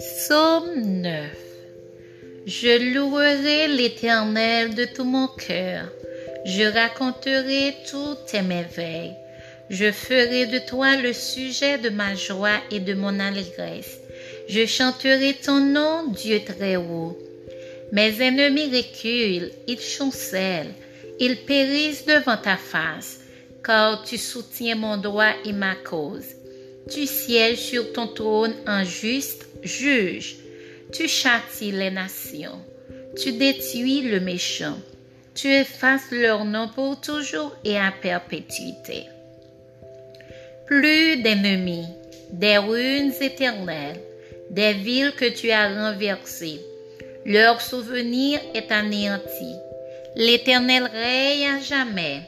Psaume 9 Je louerai l'Éternel de tout mon cœur. Je raconterai toutes tes merveilles. Je ferai de toi le sujet de ma joie et de mon allégresse. Je chanterai ton nom, Dieu très haut. Mes ennemis reculent, ils chancellent, ils périssent devant ta face, car tu soutiens mon droit et ma cause. Tu sièges sur ton trône en juste juge. Tu châties les nations. Tu détruis le méchant. Tu effaces leur nom pour toujours et à perpétuité. Plus d'ennemis, des ruines éternelles, des villes que tu as renversées. Leur souvenir est anéanti. L'Éternel règne à jamais.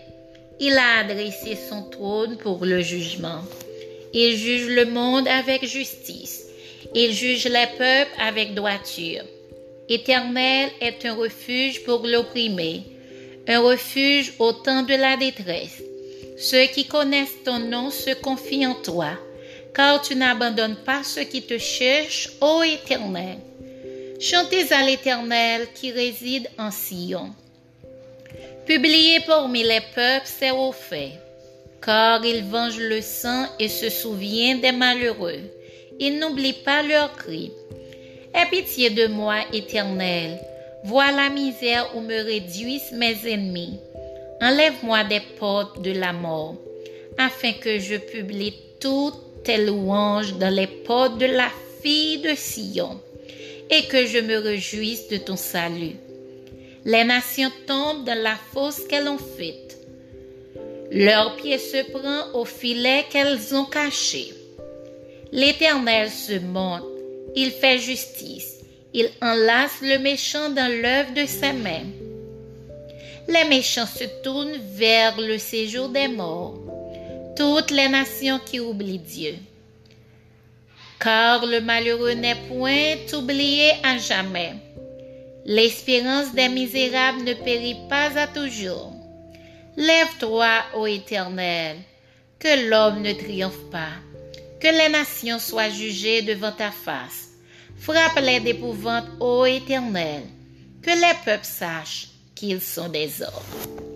Il a adressé son trône pour le jugement. Il juge le monde avec justice. Il juge les peuples avec droiture. Éternel est un refuge pour l'opprimé, un refuge au temps de la détresse. Ceux qui connaissent ton nom se confient en toi, car tu n'abandonnes pas ceux qui te cherchent, ô Éternel. Chantez à l'Éternel qui réside en Sion. Publiez parmi les peuples ses hauts faits car il venge le sang et se souvient des malheureux. Il n'oublie pas leurs cris. Aie pitié de moi, Éternel. Vois la misère où me réduisent mes ennemis. Enlève-moi des portes de la mort, afin que je publie toutes tes louanges dans les portes de la fille de Sion, et que je me réjouisse de ton salut. Les nations tombent dans la fosse qu'elles ont faite leur pied se prend au filet qu'elles ont caché. L'Éternel se monte, il fait justice, il enlace le méchant dans l'œuvre de ses mains. Les méchants se tournent vers le séjour des morts, toutes les nations qui oublient Dieu. Car le malheureux n'est point oublié à jamais. L'espérance des misérables ne périt pas à toujours. Lève-toi, ô Éternel, que l'homme ne triomphe pas, que les nations soient jugées devant ta face. Frappe-les d'épouvante, ô Éternel, que les peuples sachent qu'ils sont des hommes.